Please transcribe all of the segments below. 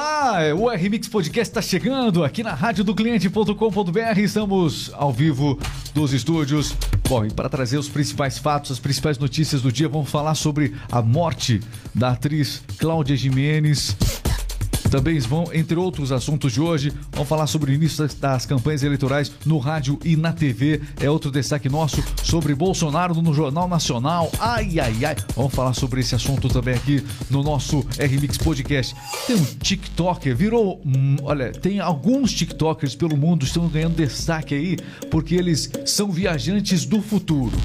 Olá, o RMix Podcast está chegando aqui na rádio do cliente.com.br. Estamos ao vivo dos estúdios. Bom, e para trazer os principais fatos, as principais notícias do dia, vamos falar sobre a morte da atriz Cláudia Jimenez. Também vão, entre outros assuntos de hoje, vamos falar sobre o início das, das, campanhas eleitorais no rádio e na TV. É outro destaque nosso sobre Bolsonaro no Jornal Nacional. Ai, ai, ai. Vamos falar sobre esse assunto também aqui no nosso RMix Podcast. Tem um TikToker, virou. Hum, olha, tem alguns TikTokers pelo mundo estão ganhando destaque aí porque eles são viajantes do futuro.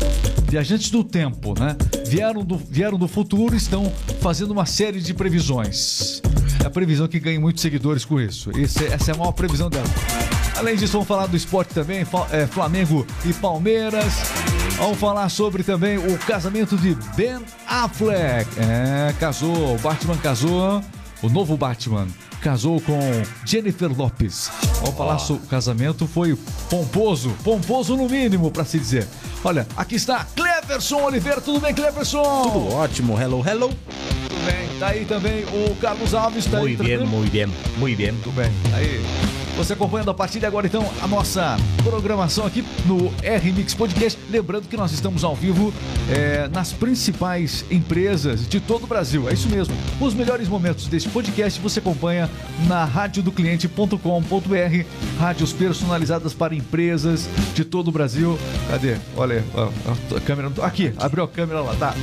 Viajantes do tempo, né? Vieram do, vieram do futuro e estão fazendo uma série de previsões. É a previsão que ganhe muitos seguidores com isso. Esse, essa é a maior previsão dela. Além disso, vamos falar do esporte também, é, Flamengo e Palmeiras. Vamos falar sobre também o casamento de Ben Affleck. É, casou, o Batman casou, o novo Batman casou com Jennifer Lopes. Vamos falar sobre o casamento, foi pomposo, pomposo no mínimo, para se dizer. Olha, aqui está Cleverson Oliveira, tudo bem, Cleverson? Tudo ótimo, hello, hello. Bem, tá aí também o Carlos Alves, tá muito aí. Muito bem, muito bem, muito bem. Bem, aí. Você acompanhando a partir de agora, então, a nossa programação aqui no R-Mix Podcast. Lembrando que nós estamos ao vivo é, nas principais empresas de todo o Brasil. É isso mesmo. Os melhores momentos deste podcast você acompanha na radiodocliente.com.br. Rádios personalizadas para empresas de todo o Brasil. Cadê? Olha, a, a câmera. Aqui, abriu a câmera lá, tá.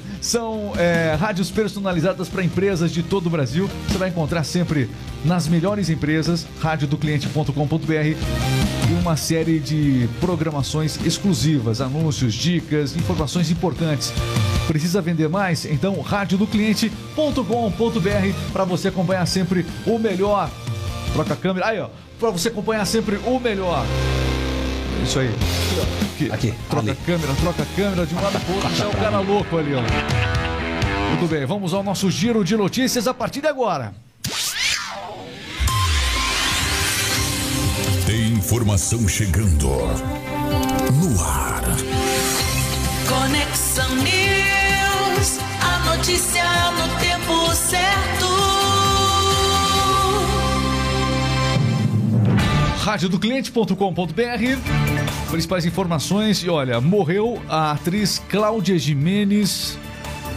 São é, rádios personalizadas para empresas de todo o Brasil. Você vai encontrar sempre nas melhores empresas, radiodocliente.com.br e uma série de programações exclusivas, anúncios, dicas, informações importantes. Precisa vender mais? Então, radiodocliente.com.br para você acompanhar sempre o melhor. Troca a câmera. Aí, ó. Para você acompanhar sempre o melhor. Isso aí. Aqui. Aqui. Troca ali. a câmera, troca a câmera de um lado pro outro. Já é o cara louco ali, ó. Tudo bem, vamos ao nosso giro de notícias a partir de agora. Tem informação chegando no ar. Conexão News, a notícia no tempo certo. radiodocliente.com.br Principais informações e olha, morreu a atriz Cláudia Jimenez.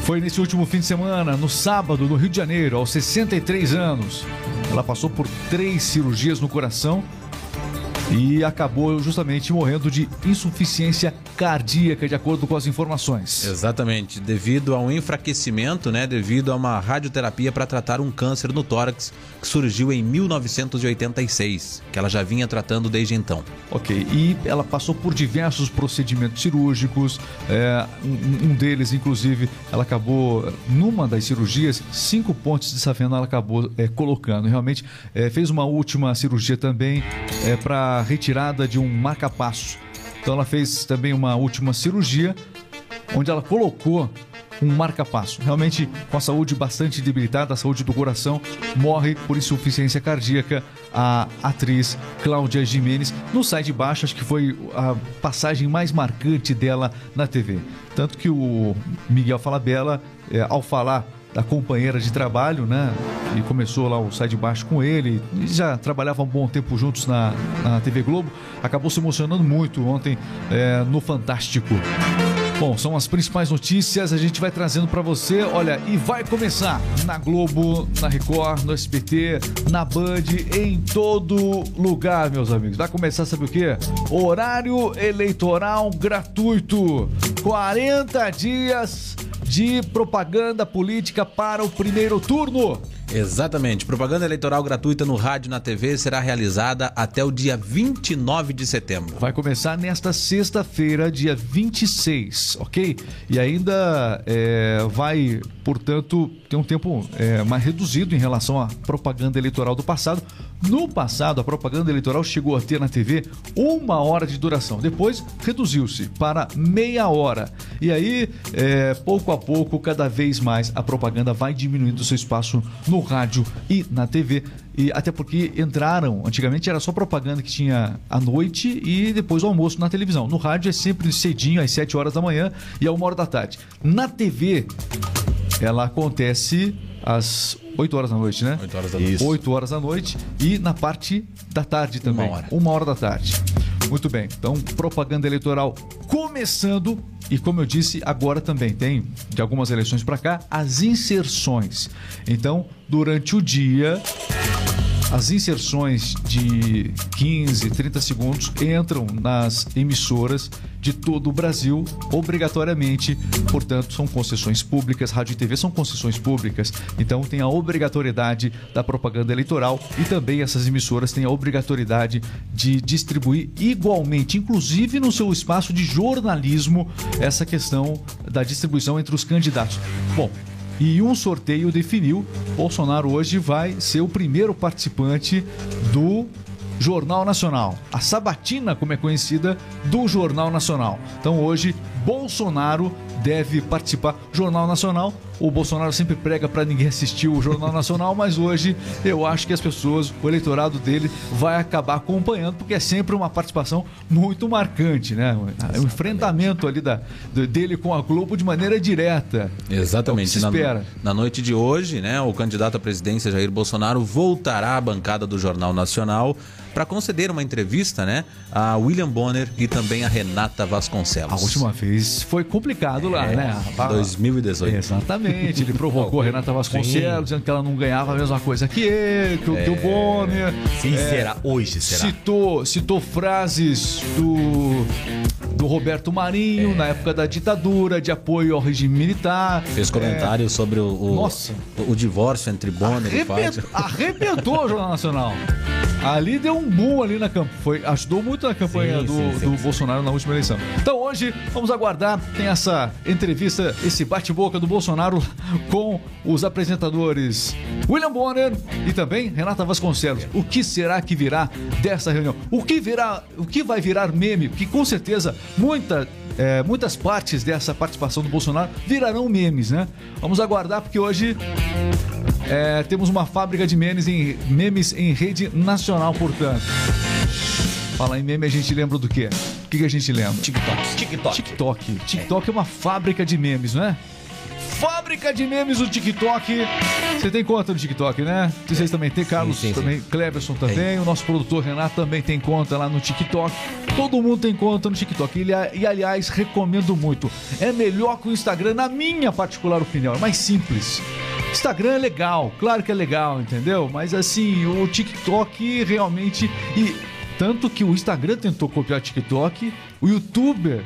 Foi nesse último fim de semana, no sábado, no Rio de Janeiro, aos 63 anos. Ela passou por três cirurgias no coração e acabou justamente morrendo de insuficiência cardíaca, de acordo com as informações. Exatamente, devido a um enfraquecimento, né, devido a uma radioterapia para tratar um câncer no tórax que surgiu em 1986, que ela já vinha tratando desde então. Ok, e ela passou por diversos procedimentos cirúrgicos, é, um, um, deles, inclusive, ela acabou, numa das cirurgias, cinco pontes de safena ela acabou é, colocando. Realmente é, fez uma última cirurgia também é, para retirada de um marca-passo. Então ela fez também uma última cirurgia, onde ela colocou um marca-passo. Realmente, com a saúde bastante debilitada, a saúde do coração, morre por insuficiência cardíaca a atriz Cláudia Jimenez. No Sai de Baixo, acho que foi a passagem mais marcante dela na TV. Tanto que o Miguel Falabella, é, ao falar da companheira de trabalho, né? E começou lá o Sai de Baixo com ele. E já trabalhavam um bom tempo juntos na, na TV Globo. Acabou se emocionando muito ontem é, no Fantástico. Bom, são as principais notícias, a gente vai trazendo para você. Olha, e vai começar na Globo, na Record, no SBT, na Band, em todo lugar, meus amigos. Vai começar, sabe o quê? Horário eleitoral gratuito. 40 dias de propaganda política para o primeiro turno. Exatamente. Propaganda eleitoral gratuita no rádio e na TV será realizada até o dia 29 de setembro. Vai começar nesta sexta-feira, dia 26, ok? E ainda é, vai, portanto, ter um tempo é, mais reduzido em relação à propaganda eleitoral do passado. No passado, a propaganda eleitoral chegou a ter na TV uma hora de duração. Depois, reduziu-se para meia hora. E aí, é, pouco a pouco, cada vez mais, a propaganda vai diminuindo seu espaço no rádio e na TV. E até porque entraram, antigamente era só propaganda que tinha à noite e depois o almoço na televisão. No rádio é sempre cedinho, às 7 horas da manhã e a 1 hora da tarde. Na TV ela acontece às 8 horas da noite, né? 8 horas da noite. Isso. 8 horas da noite e na parte da tarde também. hora. Uma hora da tarde. Muito bem. Então, propaganda eleitoral começando. E como eu disse, agora também tem, de algumas eleições para cá, as inserções. Então, durante o dia, as inserções de 15, 30 segundos entram nas emissoras de todo o Brasil, obrigatoriamente. Portanto, são concessões públicas. Rádio e TV são concessões públicas. Então, tem a obrigatoriedade da propaganda eleitoral e também essas emissoras têm a obrigatoriedade de distribuir igualmente, inclusive no seu espaço de jornalismo, essa questão da distribuição entre os candidatos. Bom, e um sorteio definiu. Bolsonaro hoje vai ser o primeiro participante do Jornal Nacional. A sabatina, como é conhecida, do Jornal Nacional. Então hoje, Bolsonaro deve participar. Jornal Nacional, o Bolsonaro sempre prega para ninguém assistir o Jornal Nacional, mas hoje eu acho que as pessoas, o eleitorado dele, vai acabar acompanhando, porque é sempre uma participação muito marcante, né? O enfrentamento ali da, dele com a Globo de maneira direta. Exatamente. É o que se na, espera. na noite de hoje, né, o candidato à presidência Jair Bolsonaro voltará à bancada do Jornal Nacional para conceder uma entrevista, né, a William Bonner e também a Renata Vasconcelos. A última vez foi complicado lá, né? A- 2018. Exatamente, ele provocou a Renata Vasconcelos, dizendo que ela não ganhava a mesma coisa que ele, que, o- que o Bonner. Sim, É, será. Hoje será. Citou, citou frases do, do Roberto Marinho na época da ditadura, de apoio ao regime militar. Fez comentário sobre o, o, Nossa. o, o divórcio entre Bonner e Fábio. arrebentou o Jornal Nacional. Ali deu um boom ali na campanha. Foi, ajudou muito na campanha Sim, do, sim, sim, do. Bolsonaro na última eleição. Então hoje, vamos aguardar. Tem essa entrevista, esse bate-boca do Bolsonaro com os apresentadores William Bonner e também Renata Vasconcelos. O que será que virá dessa reunião? O que virá, o que vai virar meme? Que com certeza muita é, muitas partes dessa participação do Bolsonaro virarão memes, né? Vamos aguardar porque hoje é, temos uma fábrica de memes em, memes em rede nacional, portanto. Fala em meme, a gente lembra do quê? O que, que a gente lembra? TikTok. TikTok. TikTok. TikTok é uma fábrica de memes, não é? Fábrica de memes o TikTok. Você tem conta no TikTok, né? Vocês também tem, Carlos sim, sim. também, Cleverson também, o nosso produtor Renato também tem conta lá no TikTok. Todo mundo tem conta no TikTok. E, e, aliás, recomendo muito. É melhor que o Instagram, na minha particular opinião. É mais simples. Instagram é legal, claro que é legal, entendeu? Mas assim, o TikTok realmente. E tanto que o Instagram tentou copiar o TikTok, o YouTuber.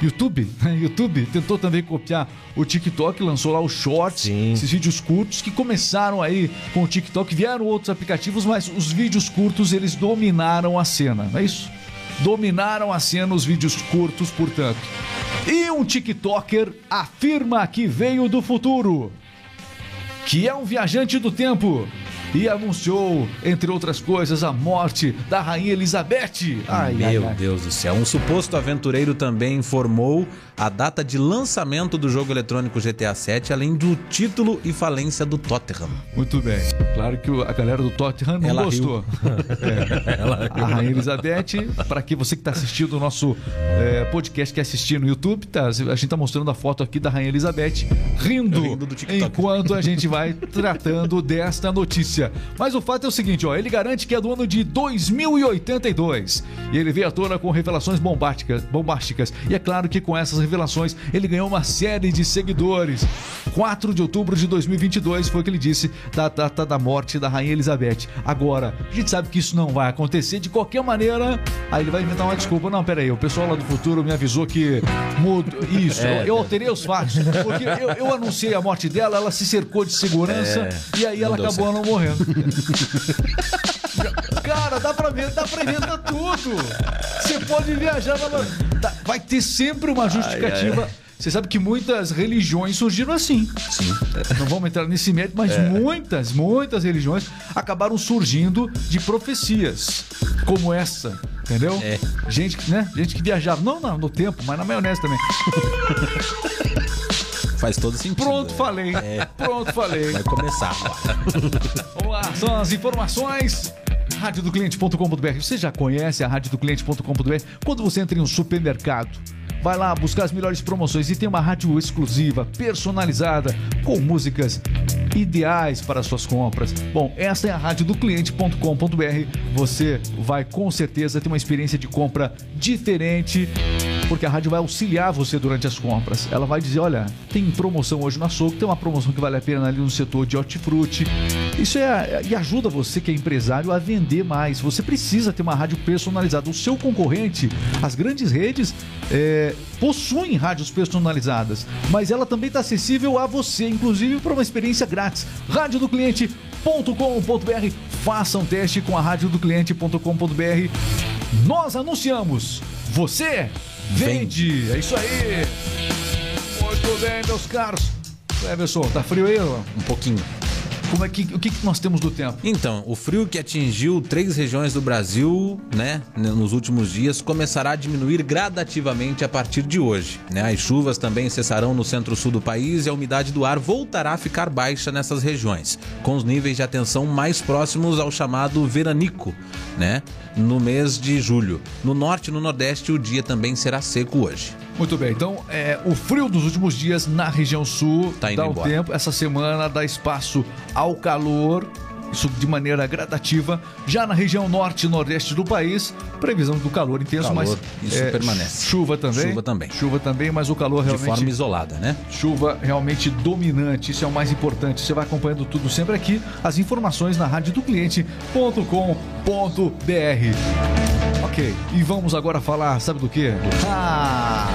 YouTube, né? YouTube tentou também copiar o TikTok, lançou lá os shorts, Sim. esses vídeos curtos que começaram aí com o TikTok, vieram outros aplicativos, mas os vídeos curtos eles dominaram a cena, não é isso? Dominaram a cena os vídeos curtos, portanto. E um TikToker afirma que veio do futuro que é um viajante do tempo e anunciou, entre outras coisas, a morte da rainha Elizabeth. Ai, ai, Meu ai. Deus do céu. Um suposto aventureiro também informou a data de lançamento do jogo eletrônico GTA VII, além do título e falência do Tottenham. Muito bem. Claro que a galera do Tottenham não Ela gostou. É. A Rainha Elizabeth, para que você que está assistindo o nosso é, podcast, que assistir no YouTube, tá, a gente está mostrando a foto aqui da Rainha Elizabeth rindo, Rindo enquanto a gente vai tratando desta notícia. Mas o fato é o seguinte, ó, ele garante que é do ano de 2082 e ele veio à tona com revelações bombásticas, bombásticas. E é claro que com essas revelações ele ganhou uma série de seguidores. 4 de outubro de 2022 foi o que ele disse da data da morte da Rainha Elizabeth. Agora, a gente sabe que isso não vai acontecer de qualquer maneira. Aí ele vai inventar uma desculpa. Não, peraí, o pessoal lá do futuro me avisou que mudo. Isso, eu, eu alterei os fatos. Porque eu, eu anunciei a morte dela, ela se cercou de segurança e aí ela acabou não morrendo. Cara, dá pra ver, dá pra inventar tudo. Você pode viajar, na... dá- vai ter sempre uma justificativa. Você sabe que muitas religiões surgiram assim. Sim. Não vamos entrar nesse mérito, mas muitas, muitas religiões acabaram surgindo de profecias como essa, entendeu? É. Gente, que, né? Gente que viajava, não, não no tempo, mas na maionese também. Faz todo sentido. Pronto, né? falei. Pronto, falei. Vai começar. Vamos lá, são as informações. Radiodocliente.com.br. Você já conhece a radiodocliente.com.br? Quando você entra em um supermercado, vai lá buscar as melhores promoções e tem uma rádio exclusiva, personalizada, com músicas ideais para suas compras. Bom, essa é a rádio do cliente.com.br. Você vai com certeza ter uma experiência de compra diferente porque a rádio vai auxiliar você durante as compras. Ela vai dizer, olha, tem promoção hoje no açougue, tem uma promoção que vale a pena ali no setor de hortifruti. Isso é e ajuda você que é empresário a vender mais. Você precisa ter uma rádio personalizada. O seu concorrente, as grandes redes é, possuem rádios personalizadas, mas ela também está acessível a você, inclusive para uma experiência grátis. Rádio do cliente.com.br. Faça um teste com a rádio do cliente.com.br. Nós anunciamos. Você vende. É isso aí. Muito bem, meus caros. Everson, tá frio aí? ó? Um pouquinho. Como é que, o que, que nós temos do tempo? Então, o frio que atingiu três regiões do Brasil, né, nos últimos dias, começará a diminuir gradativamente a partir de hoje. Né? As chuvas também cessarão no centro-sul do país e a umidade do ar voltará a ficar baixa nessas regiões, com os níveis de atenção mais próximos ao chamado veranico, né, no mês de julho. No norte e no nordeste, o dia também será seco hoje. Muito bem, então é, o frio dos últimos dias na região sul Tá dá o embora. tempo. Essa semana dá espaço ao calor, isso de maneira gradativa. Já na região norte e nordeste do país, previsão do calor intenso, Calor, mas isso permanece. Chuva também. Chuva também. Chuva também, mas o calor De realmente forma isolada, né? chuva realmente dominante, isso é o mais importante. Você vai acompanhando tudo sempre aqui, as informações na rádio do cliente.com.br. Ok, e vamos agora falar, sabe do quê? Ah!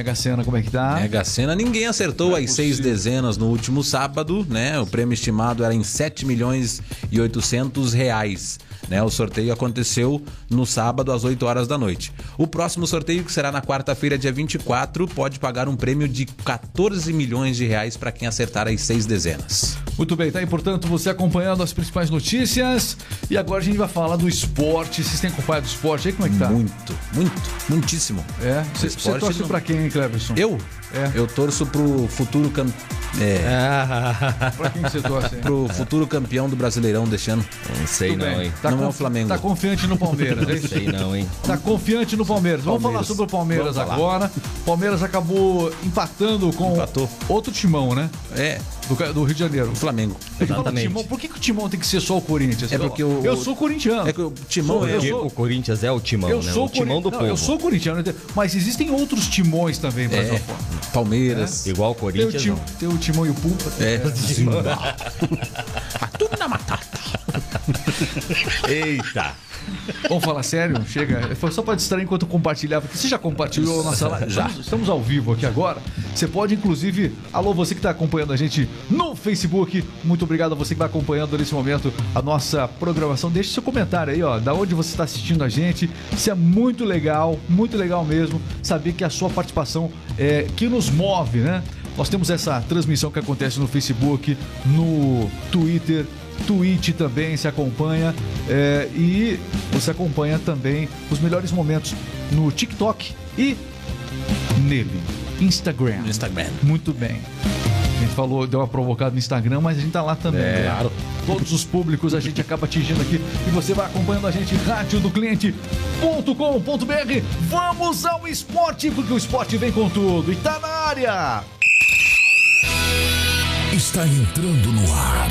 Mega Sena, como é que tá? Mega Sena, ninguém acertou é as seis possível. dezenas no último sábado, né? O prêmio estimado era em 7 milhões e 800 reais. Né? O sorteio aconteceu no sábado às 8 horas da noite. O próximo sorteio, que será na quarta-feira, dia 24, pode pagar um prêmio de 14 milhões de reais para quem acertar as seis dezenas. Muito bem, tá aí, portanto, você acompanhando as principais notícias. E agora a gente vai falar do esporte. Vocês têm acompanhado o esporte aí? Como é que tá? Muito, muito, muitíssimo. É? Você esporte torce não- pra quem, Cleverson? Eu? É. Eu torço pro futuro cam... é, Pra quem você torce? hein? pro futuro campeão do Brasileirão deste ano. Não sei Tudo não, bem. hein? Tá Não é o Flamengo. Tá confiante no Palmeiras, é Não isso? sei não, hein? Tá confiante no Palmeiras. Vamos falar Palmeiras. sobre o Palmeiras agora. Palmeiras acabou empatando com Empatou. outro timão, né? É, Do, do Rio de Janeiro. o Flamengo. Exatamente. timão, por que, que o timão tem que ser só o Corinthians? É porque o- Eu sou corintiano. É que o Timão Sou- é eu sou- o Corinthians é o timão, eu né? sou o timão do Não, povo. Eu sou corintiano, mas existem outros timões também, É, essa forma. Palmeiras. Igual o Tem o, Corinthians, tem o timão e o pulpa. É, Eita! Vamos falar sério? Chega. Foi só pra distrair enquanto compartilhava. Você já compartilhou a nossa live? Já. Estamos, ao vivo aqui agora. Você pode, inclusive, alô, você que está acompanhando a gente no Facebook. Muito obrigado a você que vai acompanhando nesse momento a nossa programação. Deixe seu comentário aí, ó, da onde você está assistindo a gente. Isso é muito legal, muito legal mesmo. Saber que a sua participação é que nos move, né? Nós temos essa transmissão que acontece no Facebook, no Twitter, Twitch também se acompanha é, e você acompanha também os melhores momentos no TikTok e nele, Instagram. Instagram. Muito bem. A gente falou, deu uma provocada no Instagram, mas a gente tá lá também. É. Claro. Todos os públicos a gente acaba atingindo aqui e você vai acompanhando a gente rádio do cliente.com.br. Vamos ao esporte, porque o esporte vem com tudo e tá na área. Está entrando no ar.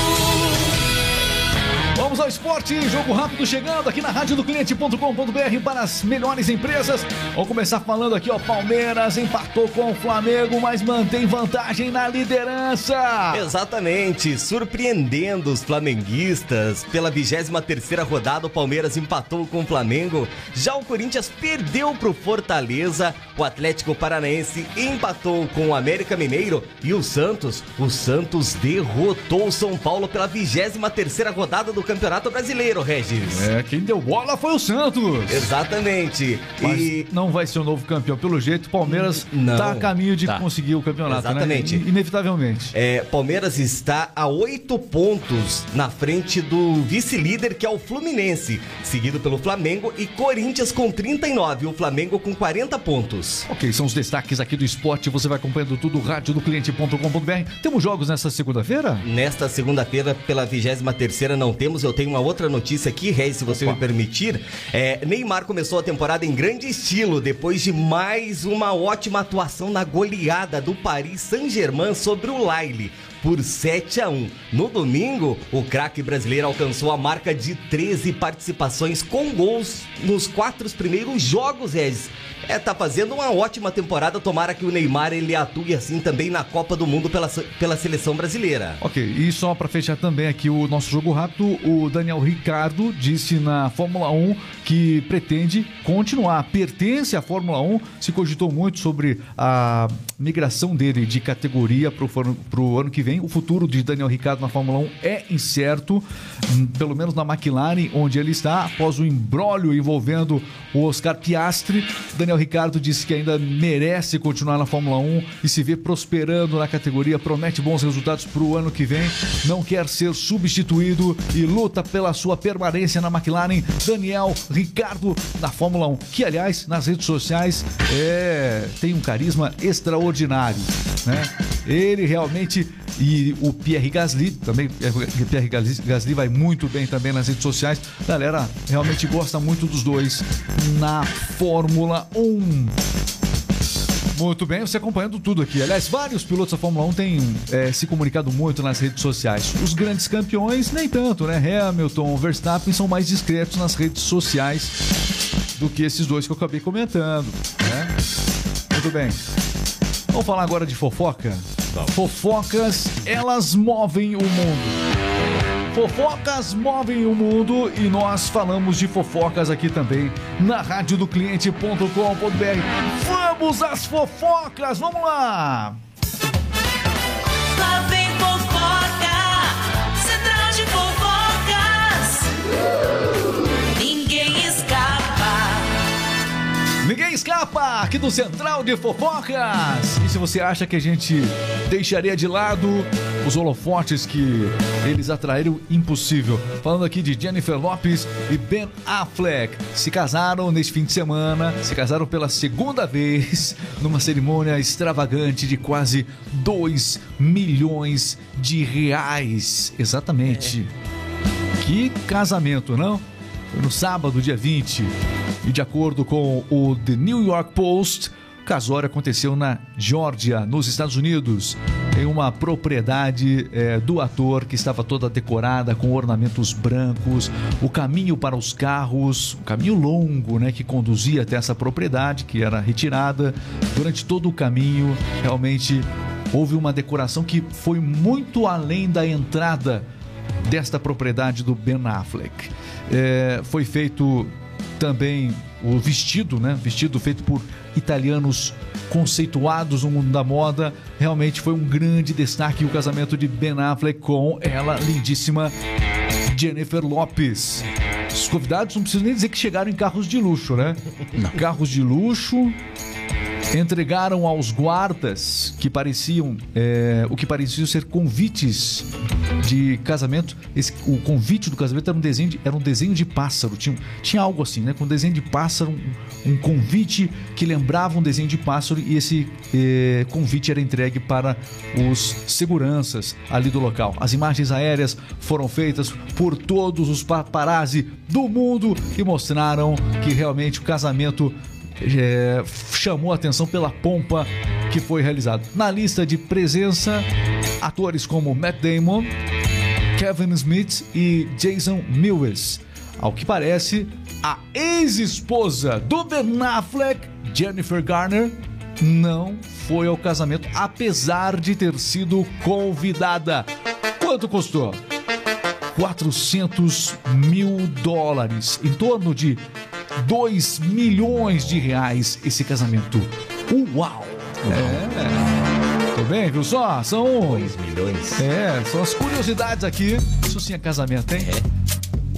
Vamos ao esporte, jogo rápido chegando aqui na rádio do cliente.com.br para as melhores empresas. Vamos começar falando aqui, ó, Palmeiras empatou com o Flamengo, mas mantém vantagem na liderança. Exatamente, surpreendendo os flamenguistas. Pela 23ª rodada, o Palmeiras empatou com o Flamengo. Já o Corinthians perdeu pro Fortaleza. O Atlético Paranaense empatou com o América Mineiro. E o Santos, o Santos derrotou o São Paulo pela 23ª rodada do Campeonato Brasileiro, Regis. É, quem deu bola foi o Santos. Exatamente. Mas E não vai ser o novo campeão. Pelo jeito, Palmeiras Não. tá a caminho de Tá. conseguir o campeonato, Exatamente. né? Inevitavelmente. É, Palmeiras está a oito pontos na frente do vice-líder, que é o Fluminense, seguido pelo Flamengo e Corinthians com 39, o Flamengo com 40 pontos. Ok, são os destaques aqui do esporte. Você vai acompanhando tudo, rádio do cliente.com.br. Temos jogos nessa segunda-feira? Nesta segunda-feira, pela 23 não temos. Eu tenho uma outra notícia aqui, Reis, se você Opa. me permitir. É, Neymar começou a temporada em grande estilo, depois de mais uma ótima atuação na goleada do Paris Saint-Germain sobre o Lille. Por 7 a 1. No domingo, o craque brasileiro alcançou a marca de 13 participações com gols nos quatro primeiros jogos, Regis. É, tá fazendo uma ótima temporada. Tomara que o Neymar ele atue assim também na Copa do Mundo pela, pela seleção brasileira. Ok, e só para fechar também aqui o nosso jogo rápido, o Daniel Ricardo disse na Fórmula 1 que pretende continuar, pertence à Fórmula 1, se cogitou muito sobre a migração dele de categoria para o ano que vem. O futuro de Daniel Ricardo na Fórmula 1 é incerto, hum, pelo menos na McLaren, onde ele está, após o embrólio envolvendo o Oscar Piastri. Daniel Ricardo disse que ainda merece continuar na Fórmula 1 e se vê prosperando na categoria, promete bons resultados para o ano que vem, não quer ser substituído e luta pela sua permanência na McLaren. Daniel Ricardo na Fórmula 1, que aliás nas redes sociais é, tem um carisma extraordinário, né? Ele realmente e o Pierre Gasly também, Pierre Gasly vai muito bem também nas redes sociais. Galera, realmente gosta muito dos dois na Fórmula 1. Muito bem, você acompanhando tudo aqui. Aliás, vários pilotos da Fórmula 1 têm é, se comunicado muito nas redes sociais. Os grandes campeões, nem tanto, né? Hamilton, Verstappen são mais discretos nas redes sociais do que esses dois que eu acabei comentando, né? Muito bem. Vamos falar agora de fofoca? Fofocas, elas movem o mundo. Fofocas movem o mundo e nós falamos de fofocas aqui também na rádio do cliente.com.br. Vamos às fofocas, vamos! Lá aqui do Central de Fofocas! E se você acha que a gente deixaria de lado os holofotes que eles atraíram, impossível. Falando aqui de Jennifer Lopes e Ben Affleck. Se casaram neste fim de semana, se casaram pela segunda vez numa cerimônia extravagante de quase 2 milhões de reais. Exatamente. Que casamento, não? Foi no sábado, dia 20. E de acordo com o The New York Post, o casório aconteceu na Geórgia, nos Estados Unidos, em uma propriedade eh, do ator que estava toda decorada com ornamentos brancos, o caminho para os carros, um caminho longo, né, que conduzia até essa propriedade, que era retirada. Durante todo o caminho, realmente houve uma decoração que foi muito além da entrada desta propriedade do Ben Affleck. É, foi feito também o vestido, né? Vestido feito por italianos conceituados no mundo da moda. Realmente foi um grande destaque o casamento de Ben Affleck com ela, lindíssima Jennifer Lopes. Os convidados não precisam nem dizer que chegaram em carros de luxo, né? Carros de luxo, entregaram aos guardas que pareciam é, o que pareciam ser convites de casamento. Esse, o convite do casamento era um desenho de, era um desenho de pássaro. Tinha, tinha algo assim, né? Com um desenho de pássaro, um, um convite que lembrava um desenho de pássaro e esse é, convite era entregue para os seguranças ali do local. As imagens aéreas foram feitas por todos os paparazzi do mundo e mostraram que realmente o casamento é, chamou a atenção pela pompa que foi realizado. Na lista de presença, atores como Matt Damon, Kevin Smith e Jason Mewes. Ao que parece, a ex-esposa do Ben Affleck, Jennifer Garner, não foi ao casamento, apesar de ter sido convidada. Quanto custou? 400 mil dólares, em torno de 2 milhões de reais esse casamento. Uau! É. Tudo bem, viu só? São. 2 milhões. É, são as curiosidades aqui. Isso sim é casamento, hein?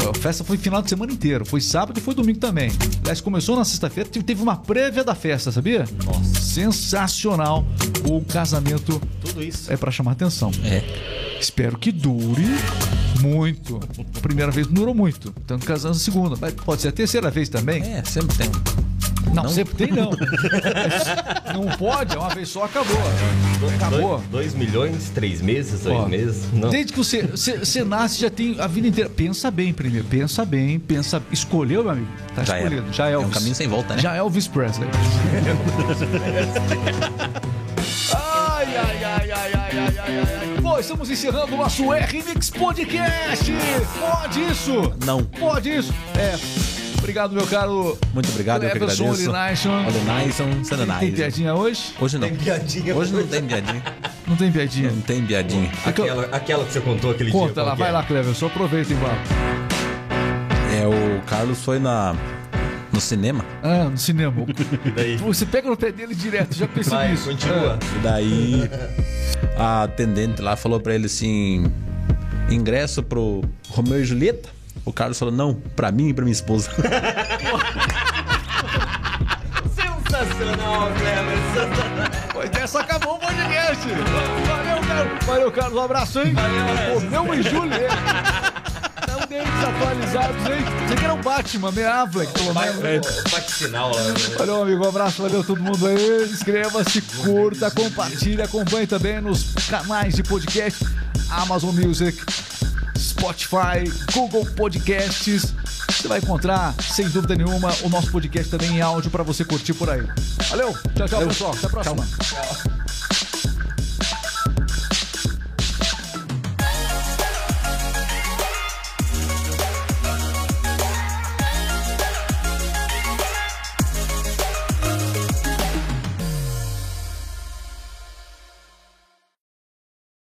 A festa foi final de semana inteiro. Foi sábado e foi domingo também. Aliás, começou na sexta-feira, te- teve uma prévia da festa, sabia? Nossa. Sensacional. O casamento Tudo isso. é pra chamar atenção. É. Espero que dure muito. A primeira vez não durou muito. Tanto casando a segunda. Mas pode ser a terceira vez também. É, sempre tem. Não, não, sempre tem não. não pode, é uma vez só, acabou. Acabou. dois milhões, três meses, dois meses. Não. Desde que você, você, você, nasce, já tem a vida inteira. Pensa bem primeiro, pensa bem, pensa. Escolheu, meu amigo? Tá já é. escolhido. É. Já É, é um caminho sem volta, né? Já é o Vice Presley. ai, ai, ai, ai, ai, ai, ai, ai. Bom, estamos encerrando o nosso R-Mix Podcast. Pode isso? Não. Pode isso? É. Obrigado, meu caro. Muito obrigado, eu que Cleverson agradeço. Olinaison. Olinaison, sendo Tem piadinha hoje? Hoje não. Tem piadinha. Hoje não tem piadinha. Não tem piadinha. Não tem piadinha. Aquela, aquela que você contou aquele dia. Conta lá, vai é? lá, Cleverson. Aproveita e vai. É, o Carlos foi na no cinema. Ah, no cinema. E daí? Você pega no pé dele direto, já percebi Vai, isso. continua. E daí a atendente lá falou pra ele assim: ingresso pro Romeu e Julieta? O Carlos falou: não, pra mim e pra minha esposa. Sensacional, Cleverson. Pois dessa acabou o podcast. Valeu, Carlos. Valeu, Carlos. Um abraço, hein? Romeu e Julieta. Não deles atualizados, hein? Você que era o Batman, meio Affleck, pelo menos. Bate sinal lá. né? Valeu, amigo. Um abraço, valeu todo mundo aí. Inscreva-se, curta, compartilhe, acompanhe também nos canais de podcast Amazon Music, Spotify, Google Podcasts. Você vai encontrar, sem dúvida nenhuma, o nosso podcast também em áudio para você curtir por aí. Valeu, tchau, tchau, pessoal. Até a próxima.